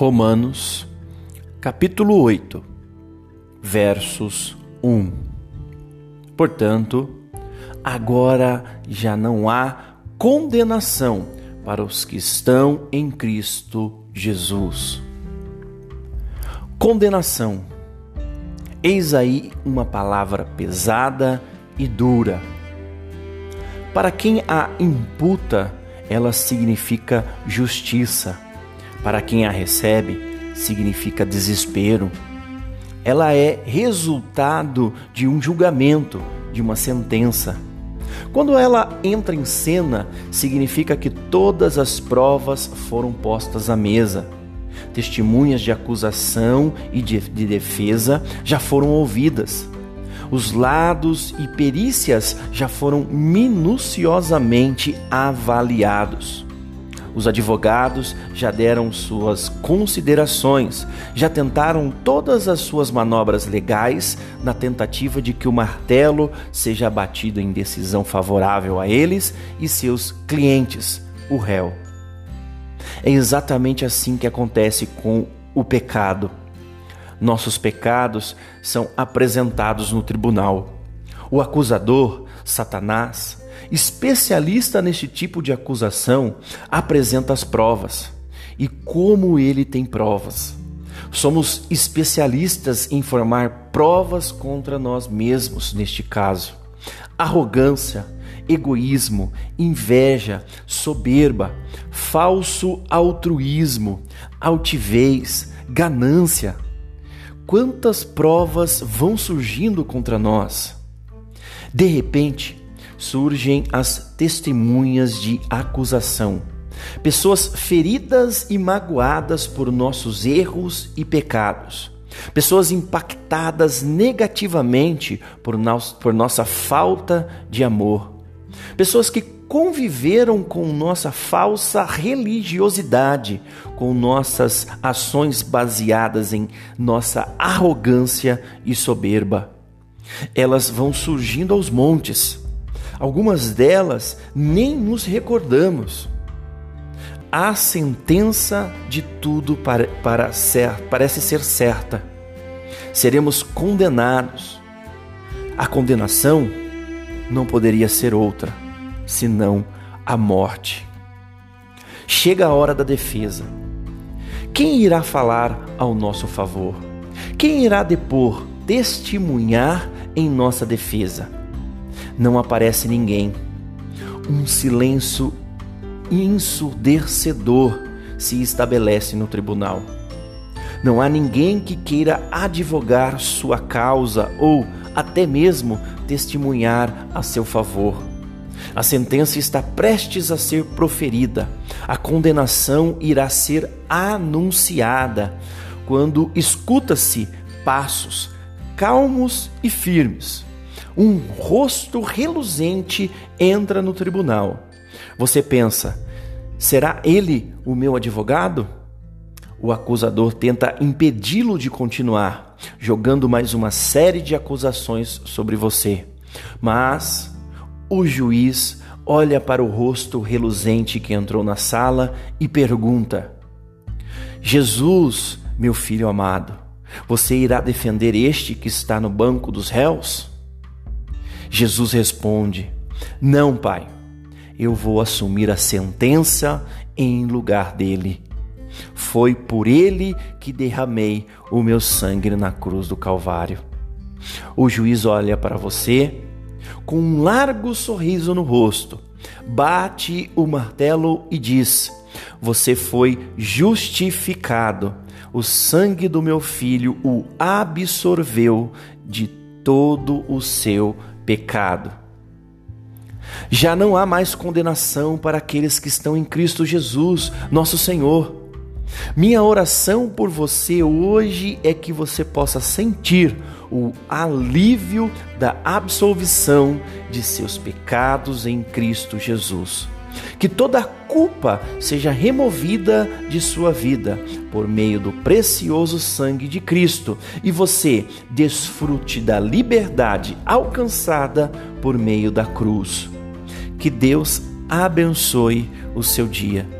Romanos, capítulo 8, versos 1. Portanto, agora já não há condenação para os que estão em Cristo Jesus. Condenação. Eis aí uma palavra pesada e dura. Para quem a imputa, ela significa justiça para quem a recebe, significa desespero. Ela é resultado de um julgamento, de uma sentença. Quando ela entra em cena, significa que todas as provas foram postas à mesa. Testemunhas de acusação e de, de defesa já foram ouvidas. Os lados e perícias já foram minuciosamente avaliados. Os advogados já deram suas considerações, já tentaram todas as suas manobras legais na tentativa de que o martelo seja abatido em decisão favorável a eles e seus clientes, o réu. É exatamente assim que acontece com o pecado. Nossos pecados são apresentados no tribunal. O acusador, Satanás, especialista neste tipo de acusação, apresenta as provas. E como ele tem provas? Somos especialistas em formar provas contra nós mesmos neste caso. Arrogância, egoísmo, inveja, soberba, falso altruísmo, altivez, ganância. Quantas provas vão surgindo contra nós? De repente, surgem as testemunhas de acusação. Pessoas feridas e magoadas por nossos erros e pecados. Pessoas impactadas negativamente por, nos, por nossa falta de amor. Pessoas que conviveram com nossa falsa religiosidade, com nossas ações baseadas em nossa arrogância e soberba. Elas vão surgindo aos montes Algumas delas nem nos recordamos. A sentença de tudo para, para ser, parece ser certa. Seremos condenados. A condenação não poderia ser outra, senão a morte. Chega a hora da defesa. Quem irá falar ao nosso favor? Quem irá depor, testemunhar em nossa defesa? Não aparece ninguém. Um silêncio ensurdecedor se estabelece no tribunal. Não há ninguém que queira advogar sua causa ou até mesmo testemunhar a seu favor. A sentença está prestes a ser proferida. A condenação irá ser anunciada quando escuta-se passos calmos e firmes um rosto reluzente entra no tribunal. Você pensa, será ele o meu advogado? O acusador tenta impedi-lo de continuar, jogando mais uma série de acusações sobre você. Mas o juiz olha para o rosto reluzente que entrou na sala e pergunta: Jesus, meu filho amado, você irá defender este que está no banco dos réus? Jesus responde: Não, Pai, eu vou assumir a sentença em lugar dele. Foi por ele que derramei o meu sangue na cruz do Calvário. O juiz olha para você com um largo sorriso no rosto, bate o martelo e diz: Você foi justificado. O sangue do meu filho o absorveu de todo o seu pecado. Já não há mais condenação para aqueles que estão em Cristo Jesus, nosso Senhor. Minha oração por você hoje é que você possa sentir o alívio da absolvição de seus pecados em Cristo Jesus que toda culpa seja removida de sua vida por meio do precioso sangue de Cristo e você desfrute da liberdade alcançada por meio da cruz. Que Deus abençoe o seu dia